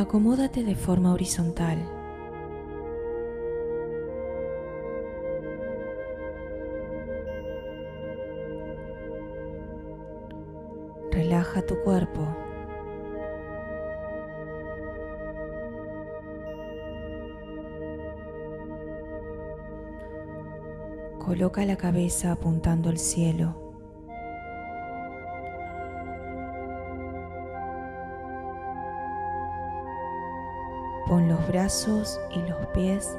Acomódate de forma horizontal. Relaja tu cuerpo. Coloca la cabeza apuntando al cielo. Los brazos y los pies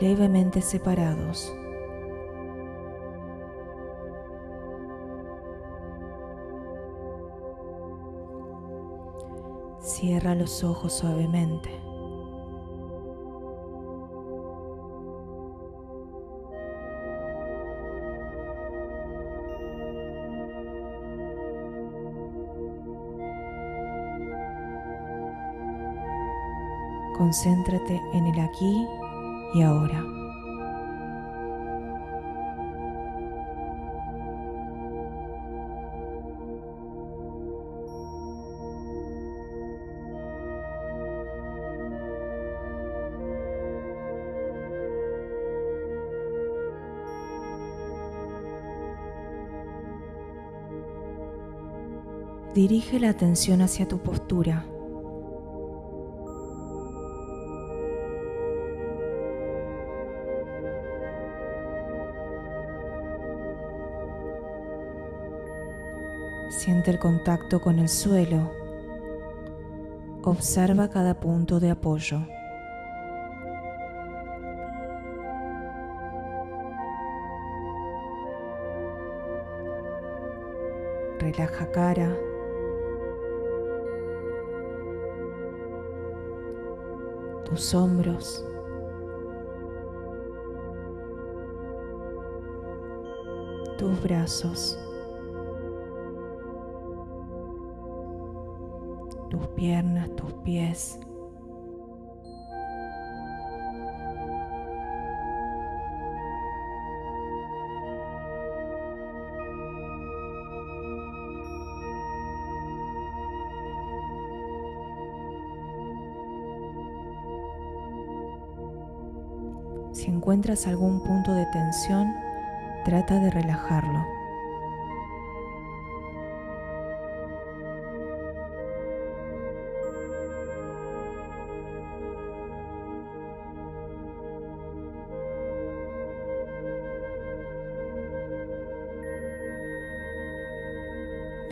levemente separados. Cierra los ojos suavemente. Concéntrate en el aquí y ahora. Dirige la atención hacia tu postura. Siente el contacto con el suelo. Observa cada punto de apoyo. Relaja cara. Tus hombros. Tus brazos. Tus piernas, tus pies. Si encuentras algún punto de tensión, trata de relajarlo.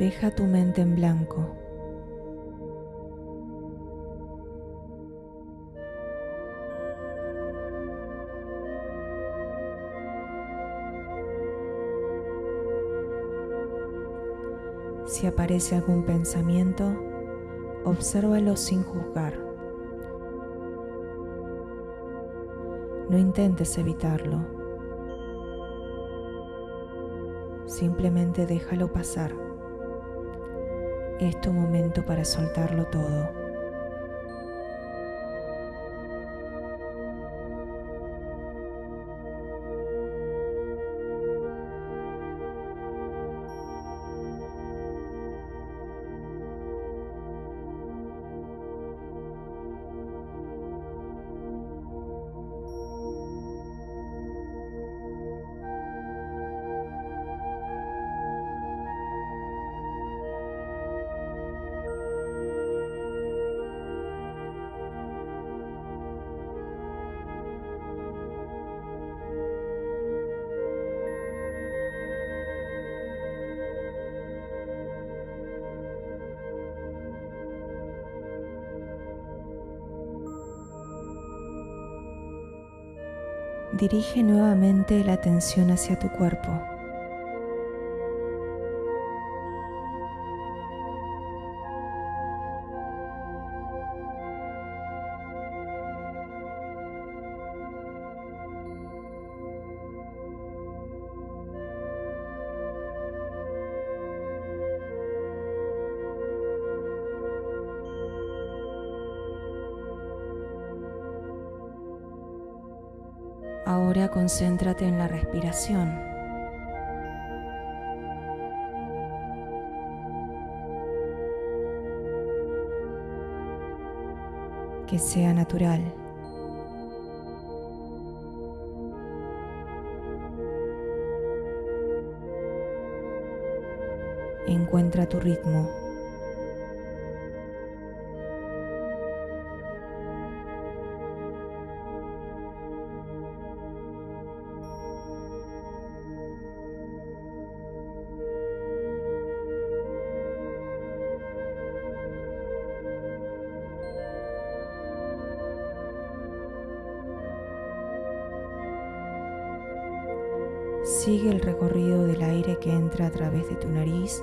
Deja tu mente en blanco. Si aparece algún pensamiento, obsérvalo sin juzgar. No intentes evitarlo. Simplemente déjalo pasar. Es tu momento para soltarlo todo. Dirige nuevamente la atención hacia tu cuerpo. Concéntrate en la respiración. que sea natural. Encuentra tu ritmo. Sigue el recorrido del aire que entra a través de tu nariz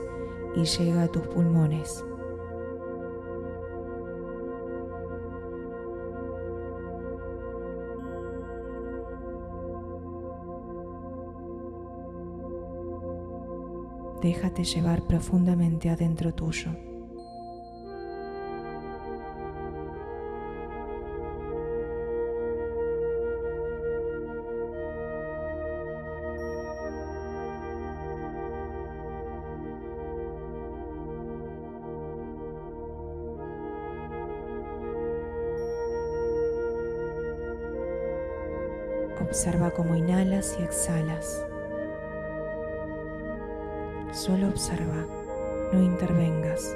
y llega a tus pulmones. Déjate llevar profundamente adentro tuyo. Observa cómo inhalas y exhalas. Solo observa, no intervengas.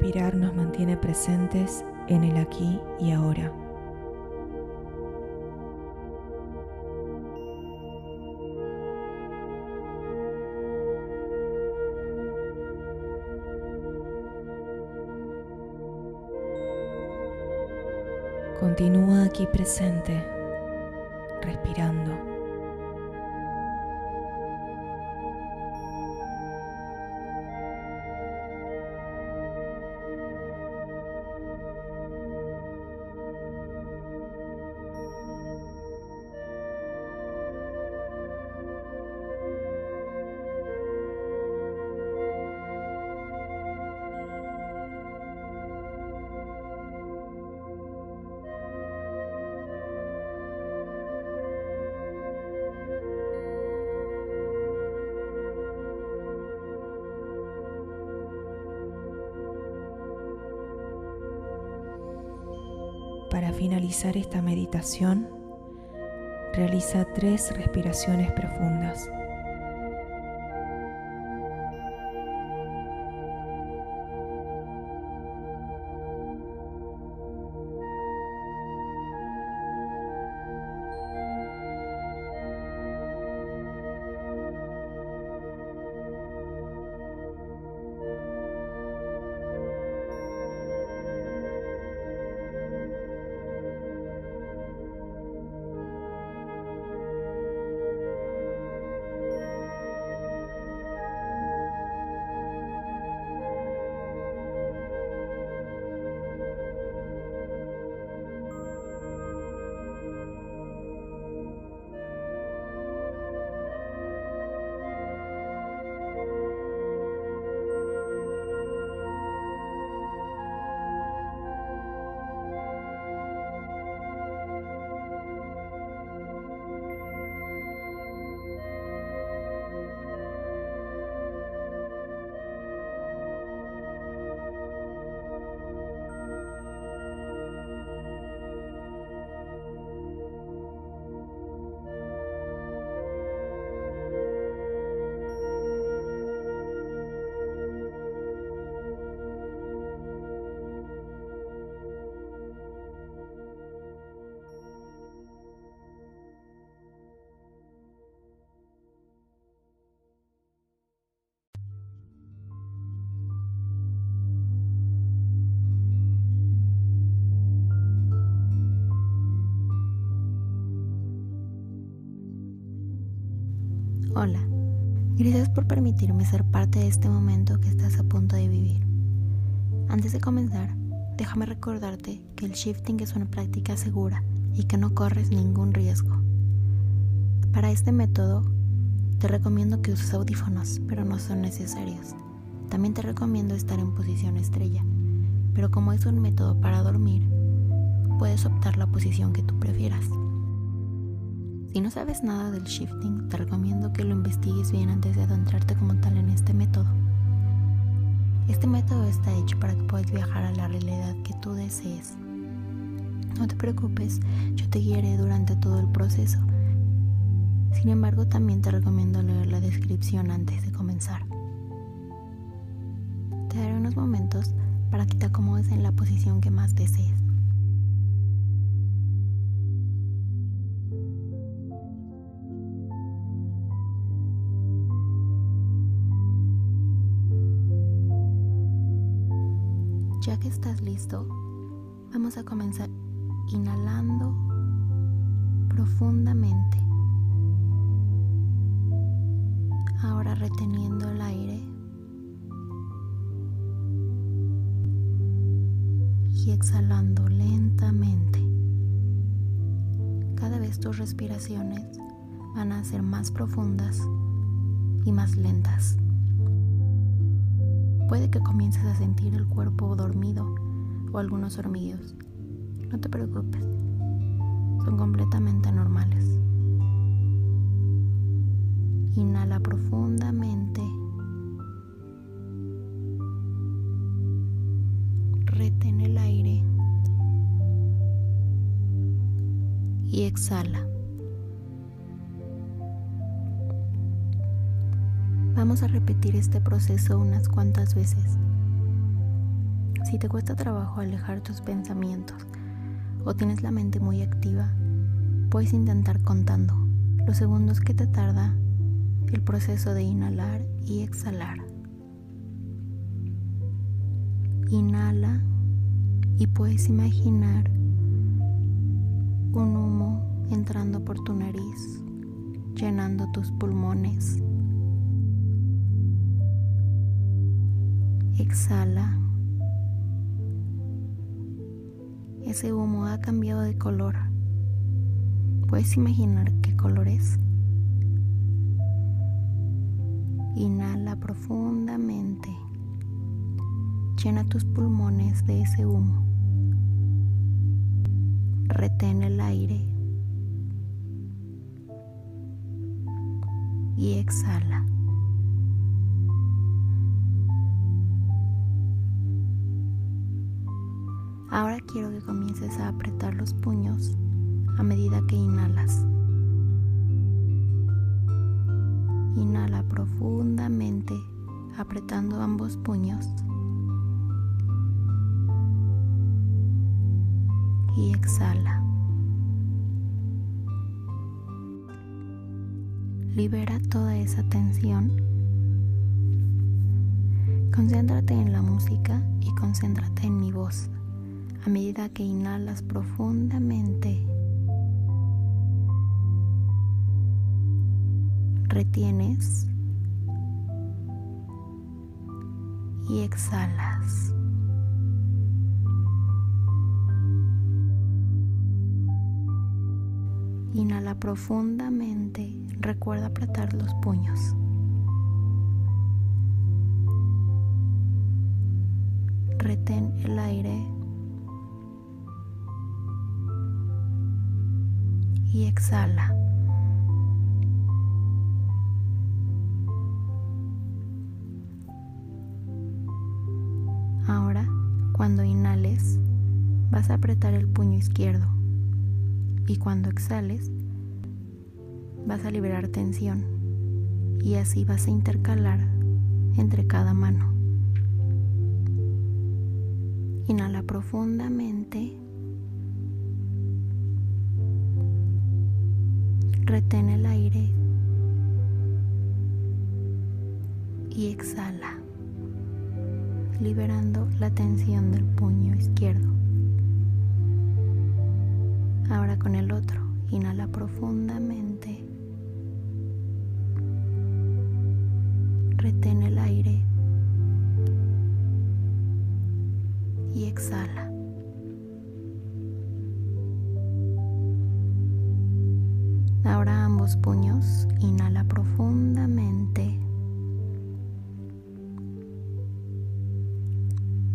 Respirar nos mantiene presentes en el aquí y ahora. Continúa aquí presente, respirando. Esta meditación, realiza tres respiraciones profundas. Hola, Gracias por permitirme ser parte de este momento que estás a punto de vivir. Antes de comenzar, déjame recordarte que el shifting es una práctica segura y que no corres ningún riesgo. Para este método, te recomiendo que uses audífonos, pero no son necesarios. También te recomiendo estar en posición estrella, pero como es un método para dormir, puedes optar la posición que tú prefieras. Si no sabes nada del shifting, te recomiendo que lo investigues bien antes de adentrarte como tal en este método. Este método está hecho para que puedas viajar a la realidad que tú desees. No te preocupes, yo te guiaré durante todo el proceso. Sin embargo, también te recomiendo leer la descripción antes de comenzar. Te daré unos momentos para que te acomodes en la posición que más desees. Ya que estás listo, vamos a comenzar inhalando profundamente. Ahora reteniendo el aire y exhalando lentamente. Cada vez tus respiraciones van a ser más profundas y más lentas. Puede que comiences a sentir el cuerpo dormido o algunos hormigueos. No te preocupes, son completamente normales. Inhala profundamente. Retén el aire. Y exhala. Vamos a repetir este proceso unas cuantas veces. Si te cuesta trabajo alejar tus pensamientos o tienes la mente muy activa, puedes intentar contando los segundos que te tarda el proceso de inhalar y exhalar. Inhala y puedes imaginar un humo entrando por tu nariz, llenando tus pulmones Exhala. Ese humo ha cambiado de color. ¿Puedes imaginar qué color es? Inhala profundamente. Llena tus pulmones de ese humo. Retén el aire. Y exhala. Quiero que comiences a apretar los puños a medida que inhalas. Inhala profundamente apretando ambos puños. Y exhala. Libera toda esa tensión. Concéntrate en la música y concéntrate en mi voz a medida que inhalas profundamente. Retienes y exhalas. Inhala profundamente. Recuerda apretar los puños. Retén el aire y exhala. Ahora, cuando inhales, vas a apretar el puño izquierdo y cuando exhales, vas a liberar tensión y así vas a intercalar entre cada mano. Inhala profundamente Retén el aire y exhala, liberando la tensión del puño izquierdo. Ahora con el otro, inhala profundamente Ahora ambos puños, inhala profundamente.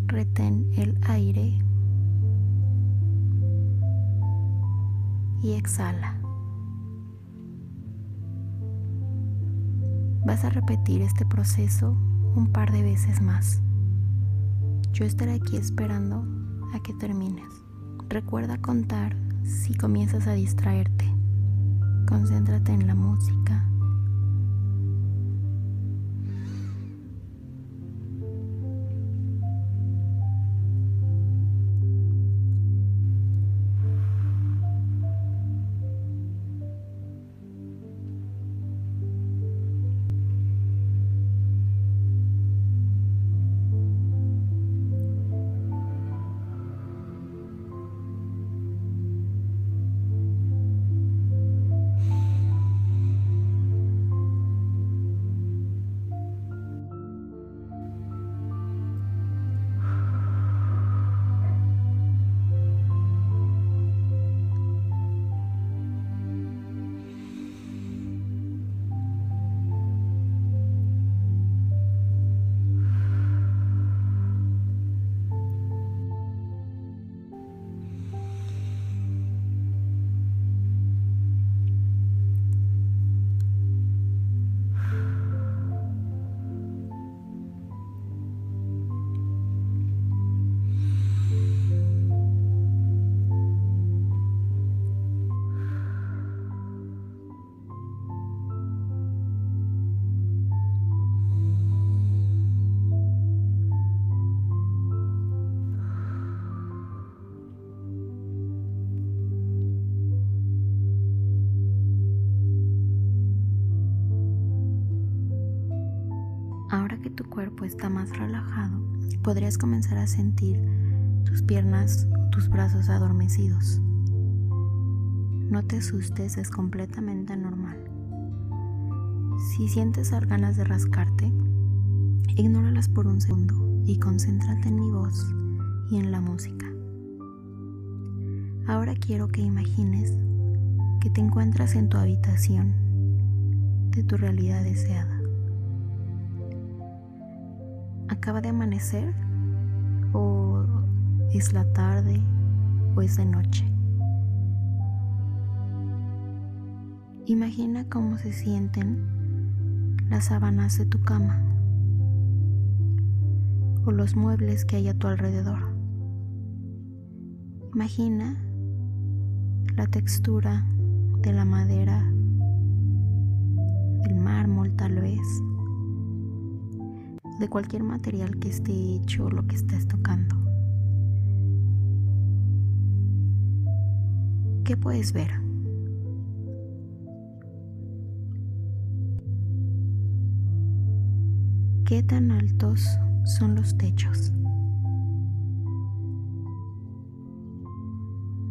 Retén el aire y exhala. Vas a repetir este proceso un par de veces más. Yo estaré aquí esperando a que termines. Recuerda contar si comienzas a distraerte. Concéntrate en la música, está más relajado, podrías comenzar a sentir tus piernas o tus brazos adormecidos. No te asustes, es completamente normal. Si sientes ganas de rascarte, ignóralas por un segundo y concéntrate en mi voz y en la música. Ahora quiero que imagines que te encuentras en tu habitación de tu realidad deseada acaba de amanecer o es la tarde o es de noche. Imagina cómo se sienten las sábanas de tu cama o los muebles que hay a tu alrededor. Imagina la textura de la madera, el mármol tal vez de cualquier material que esté hecho lo que estés tocando. ¿Qué puedes ver? ¿Qué tan altos son los techos?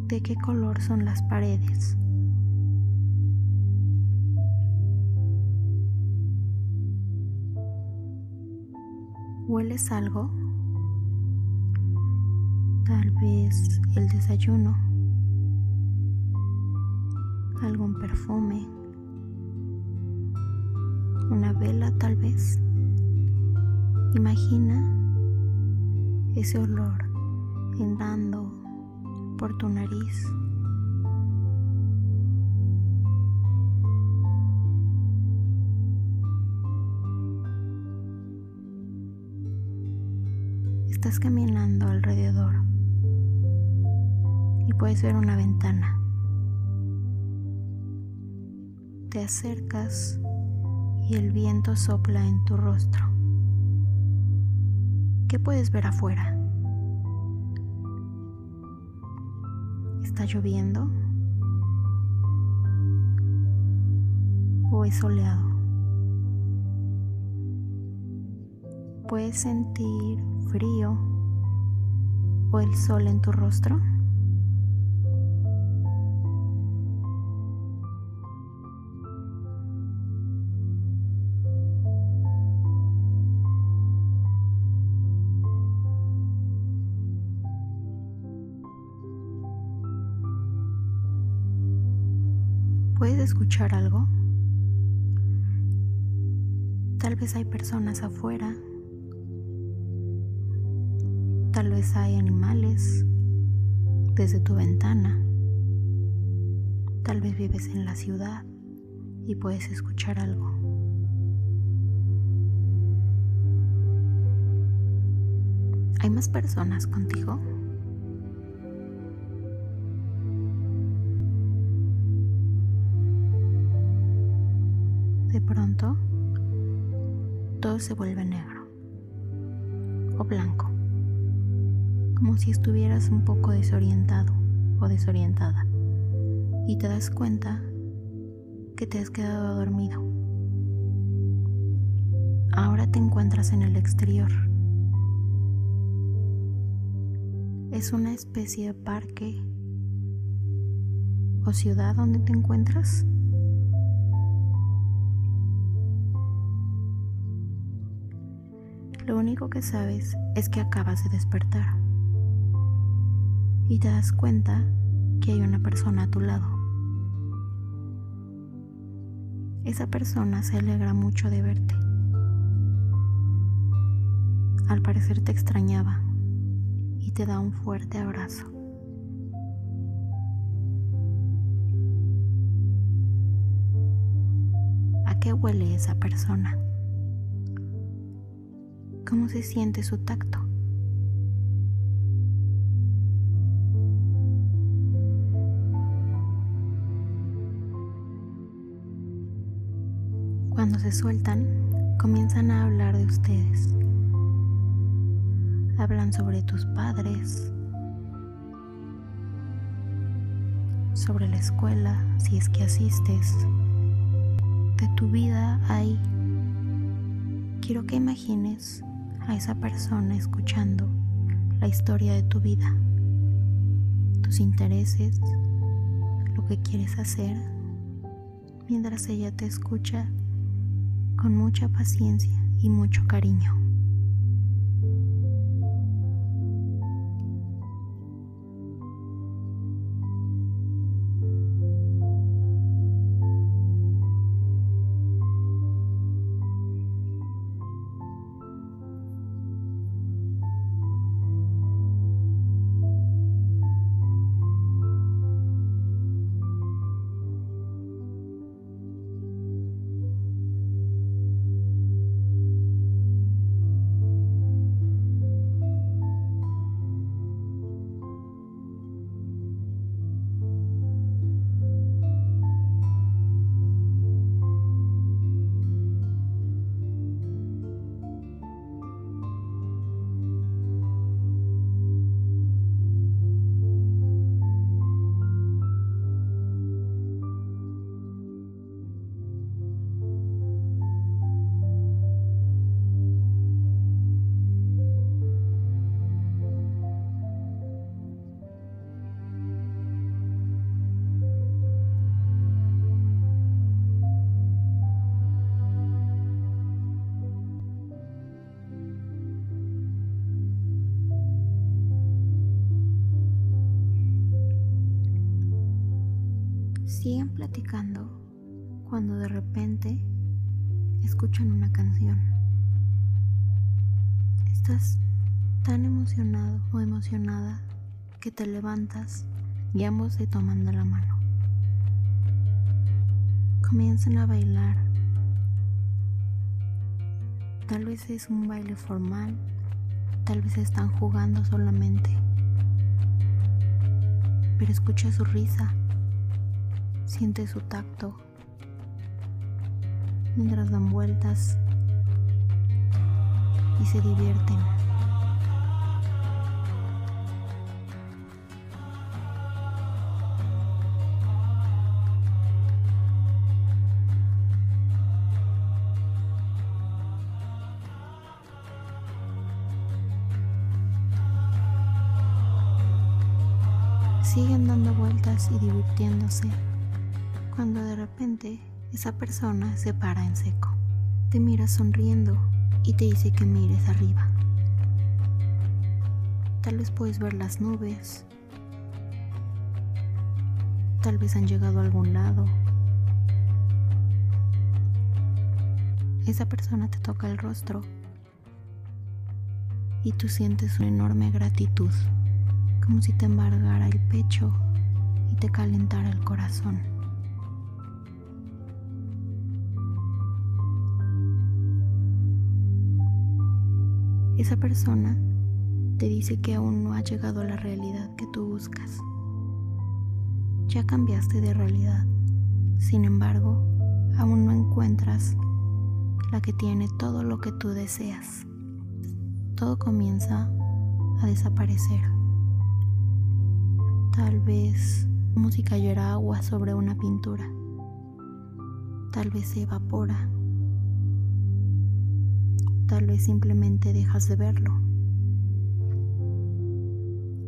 ¿De qué color son las paredes? ¿Hueles algo? Tal vez el desayuno, algún perfume, una vela tal vez. Imagina ese olor entrando por tu nariz. Estás caminando alrededor y puedes ver una ventana. Te acercas y el viento sopla en tu rostro. ¿Qué puedes ver afuera? ¿Está lloviendo? ¿O es soleado? ¿Puedes sentir frío o el sol en tu rostro? ¿Puedes escuchar algo? Tal vez hay personas afuera Tal vez hay animales desde tu ventana. Tal vez vives en la ciudad y puedes escuchar algo. ¿Hay más personas contigo? De pronto, todo se vuelve negro o blanco, como si estuvieras un poco desorientado o desorientada y te das cuenta que te has quedado dormido. Ahora te encuentras en el exterior. Es una especie de parque o ciudad donde te encuentras. Lo único que sabes es que acabas de despertar y te das cuenta que hay una persona a tu lado. Esa persona se alegra mucho de verte. Al parecer te extrañaba y te da un fuerte abrazo. ¿A qué huele esa persona? ¿Cómo se siente su tacto? Se sueltan, comienzan a hablar de ustedes. Hablan sobre tus padres, sobre la escuela, si es que asistes, de tu vida ahí. Quiero que imagines a esa persona escuchando la historia de tu vida, tus intereses, lo que quieres hacer, mientras ella te escucha con mucha paciencia y mucho cariño. Platicando cuando de repente escuchan una canción. Estás tan emocionado o emocionada que te levantas y ambos se toman de la mano. Comienzan a bailar. Tal vez es un baile formal, tal vez están jugando solamente. Pero escucha su risa Siente su tacto mientras dan vueltas y se divierten. Siguen dando vueltas y divirtiéndose cuando de repente esa persona se para en seco. Te mira sonriendo y te dice que mires arriba. Tal vez puedes ver las nubes. Tal vez han llegado a algún lado. Esa persona te toca el rostro y tú sientes una enorme gratitud, como si te embargara el pecho y te calentara el corazón. Esa persona te dice que aún no ha llegado a la realidad que tú buscas. Ya cambiaste de realidad, sin embargo, aún no encuentras la que tiene todo lo que tú deseas. Todo comienza a desaparecer. Tal vez como si cayera agua sobre una pintura. Tal vez se evapora. Tal vez simplemente dejas de verlo.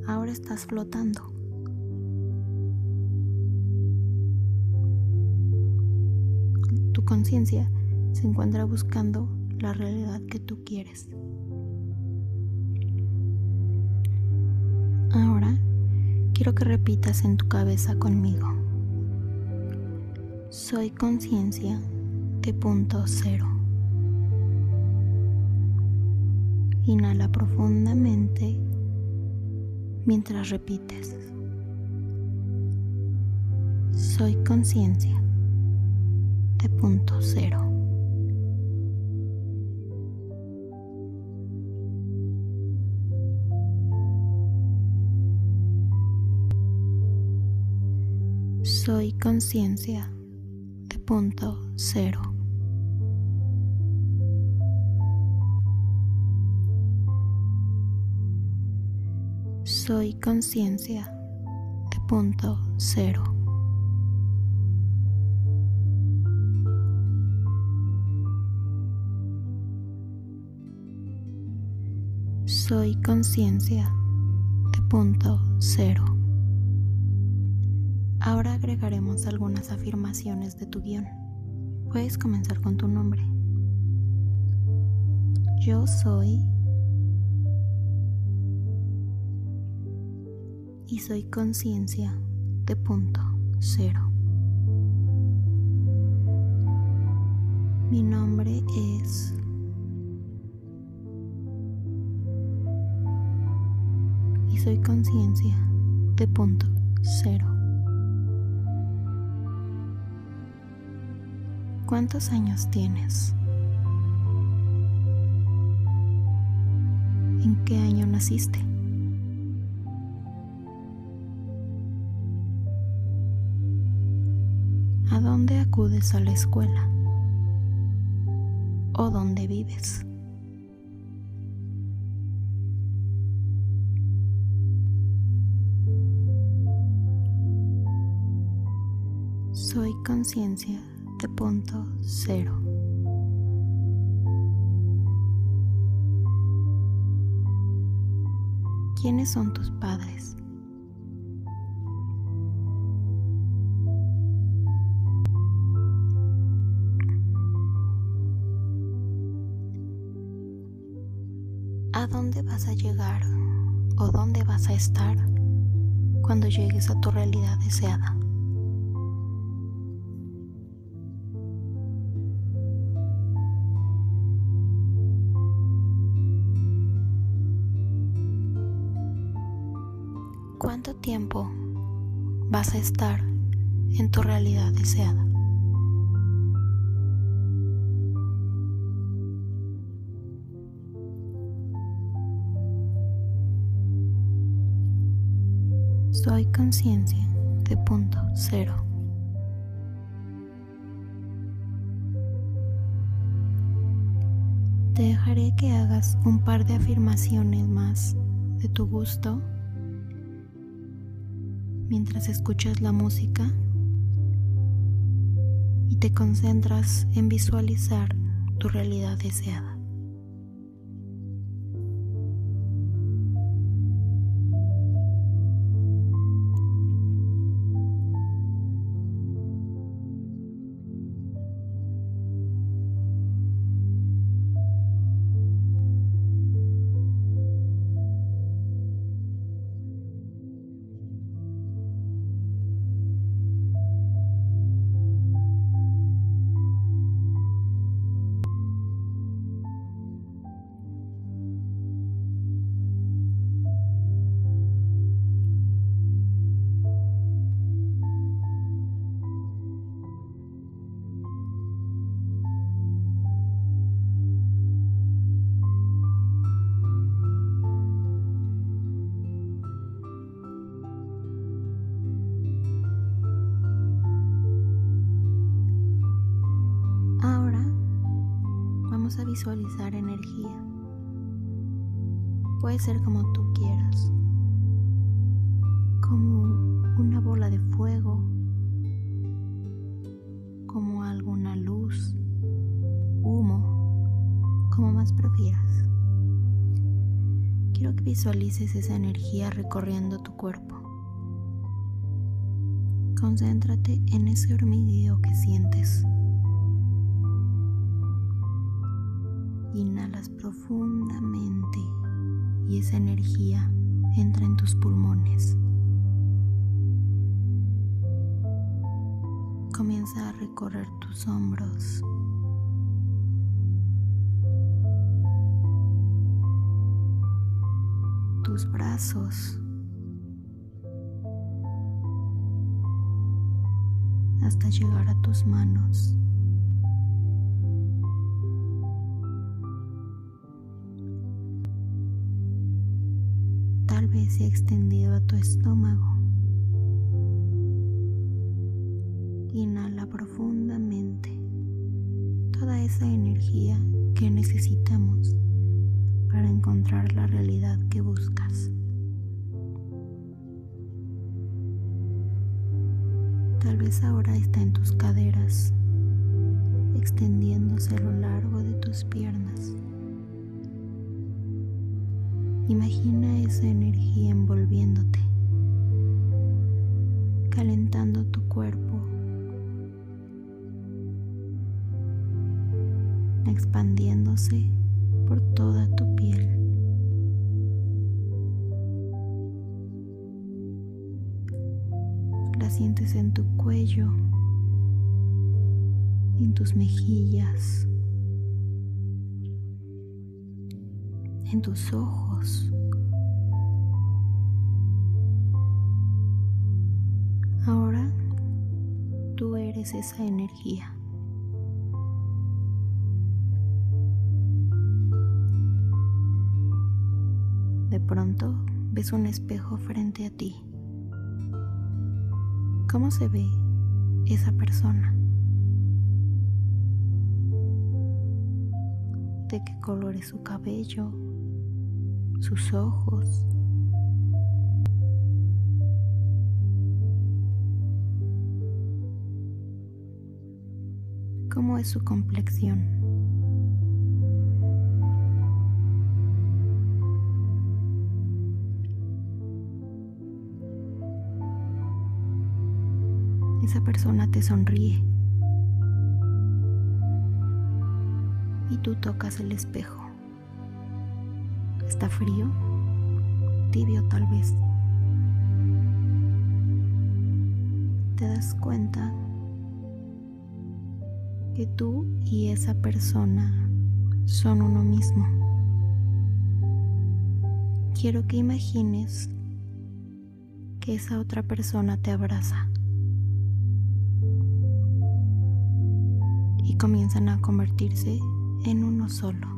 Ahora estás flotando. Tu conciencia se encuentra buscando la realidad que tú quieres. Ahora quiero que repitas en tu cabeza conmigo. Soy conciencia de punto cero. Inhala profundamente mientras repites. Soy conciencia de punto cero. Soy conciencia de punto cero. Soy conciencia de punto cero. Soy conciencia de punto cero. Ahora agregaremos algunas afirmaciones de tu guion. Puedes comenzar con tu nombre. Yo soy y soy conciencia de punto cero. Mi nombre es y soy conciencia de punto cero. ¿Cuántos años tienes? ¿En qué año naciste? Acudes a la escuela? ¿O dónde vives? Soy conciencia de punto cero. ¿Quiénes son tus padres? Vas a estar cuando llegues a tu realidad deseada? ¿Cuánto tiempo vas a estar en tu realidad deseada? Soy conciencia de punto cero. Te dejaré que hagas un par de afirmaciones más de tu gusto mientras escuchas la música y te concentras en visualizar tu realidad deseada. Visualizar energía. Puede ser como tú quieras, como una bola de fuego, como alguna luz, humo, como más prefieras. Quiero que visualices esa energía recorriendo tu cuerpo. Concéntrate en ese hormigueo que sientes. Inhalas profundamente y esa energía entra en tus pulmones. Comienza a recorrer tus hombros. Tus brazos. hasta llegar a tus manos. Se ha extendido a tu estómago. Inhala profundamente toda esa energía que necesitamos para encontrar la realidad que buscas. Tal vez ahora está en tus caderas, extendiéndose a lo largo de tus piernas. Imagina esa energía envolviéndote, calentando tu cuerpo, expandiéndose por toda tu piel. La sientes en tu cuello, en tus mejillas, en tus ojos. Ahora tú eres esa energía. De pronto ves un espejo frente a ti. ¿Cómo se ve esa persona? ¿De qué color es su cabello? Sus ojos. ¿Cómo es su complexión? Esa persona te sonríe y tú tocas el espejo. ¿Está frío? Tibio tal vez. Te das cuenta que tú y esa persona son uno mismo. Quiero que imagines que esa otra persona te abraza y comienzan a convertirse en uno solo.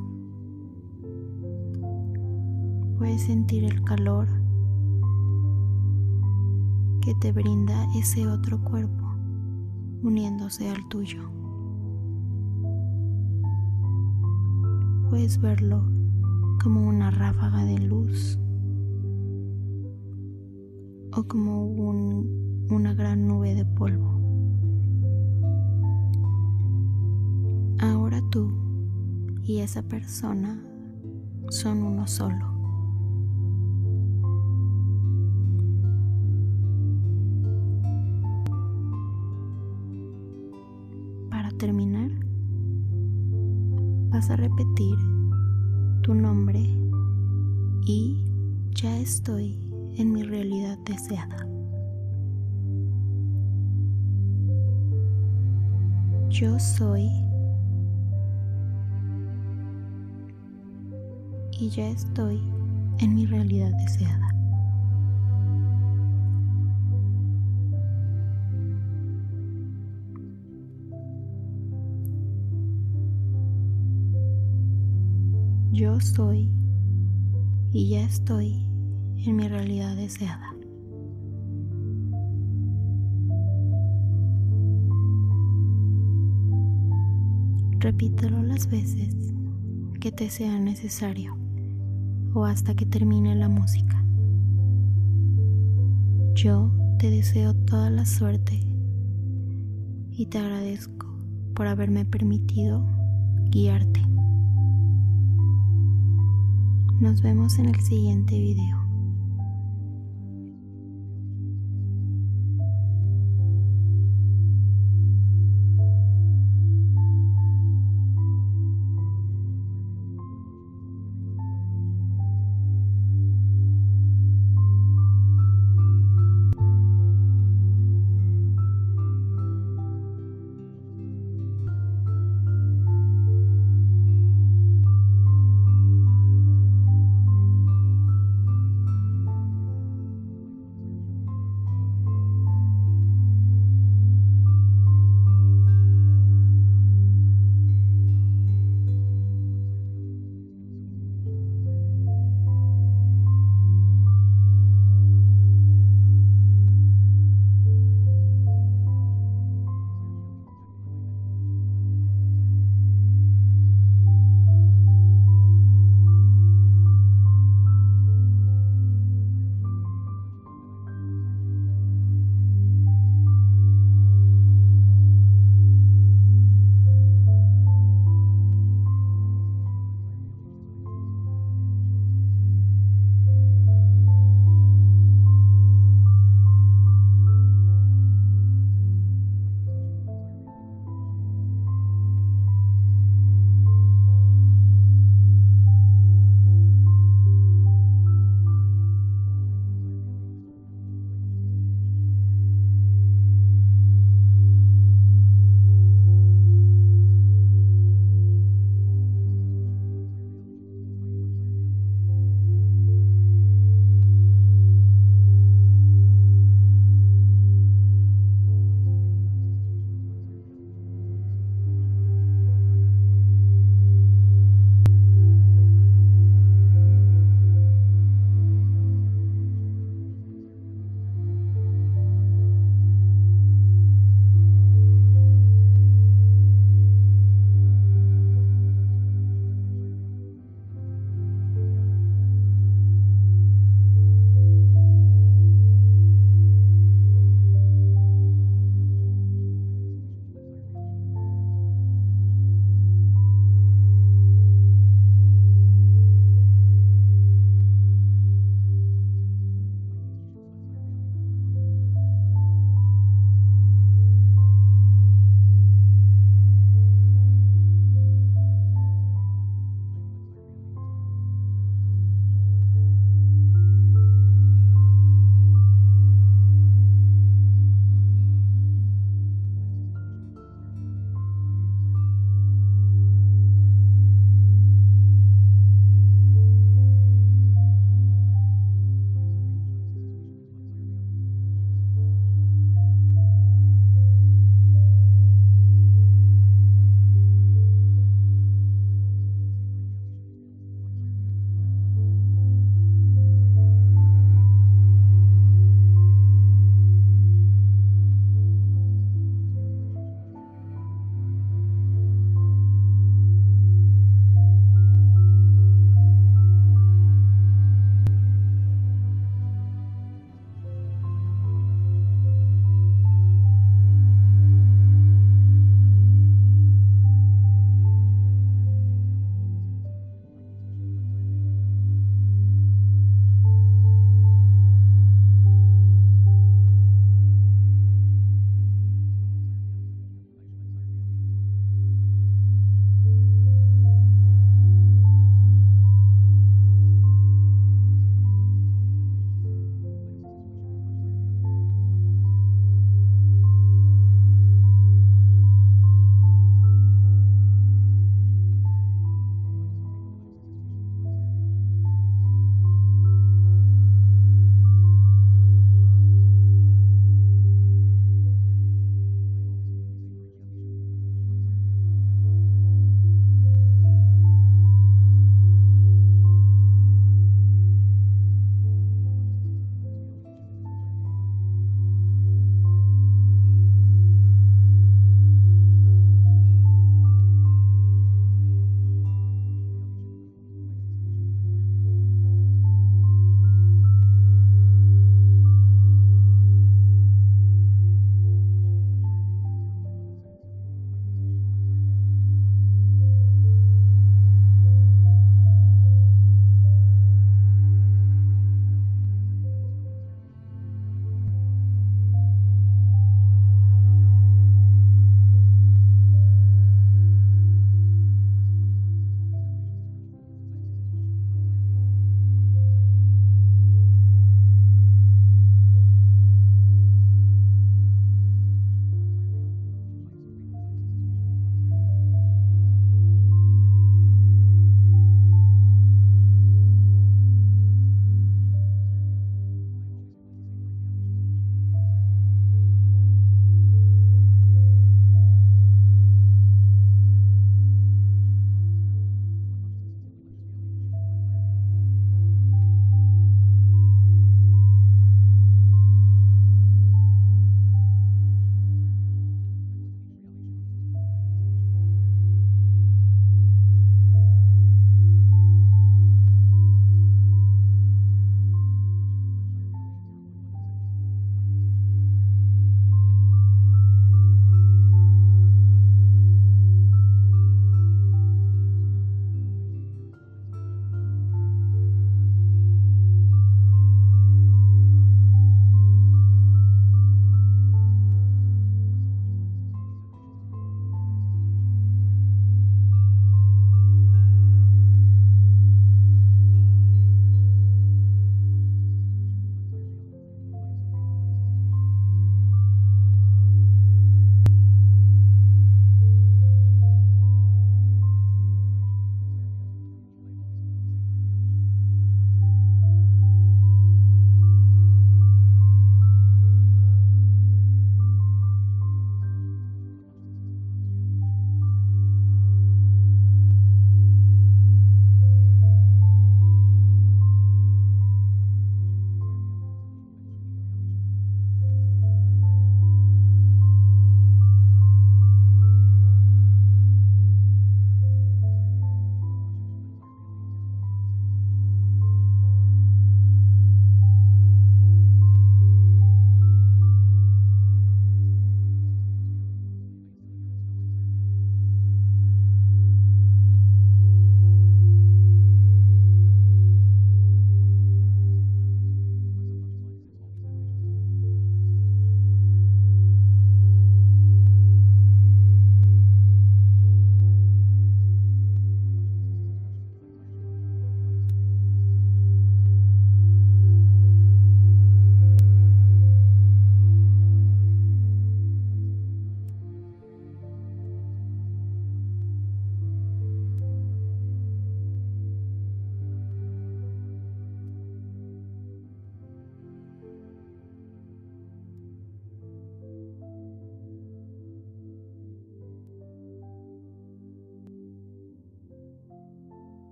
Sentir el calor que te brinda ese otro cuerpo uniéndose al tuyo. Puedes verlo como una ráfaga de luz o como una gran nube de polvo. Ahora tú y esa persona son uno solo. Terminar, vas a repetir tu nombre y ya estoy en mi realidad deseada. Yo soy y ya estoy en mi realidad deseada. Soy y ya estoy en mi realidad deseada. Repítelo las veces que te sea necesario o hasta que termine la música. Yo te deseo toda la suerte y te agradezco por haberme permitido guiarte. Nos vemos en el siguiente video.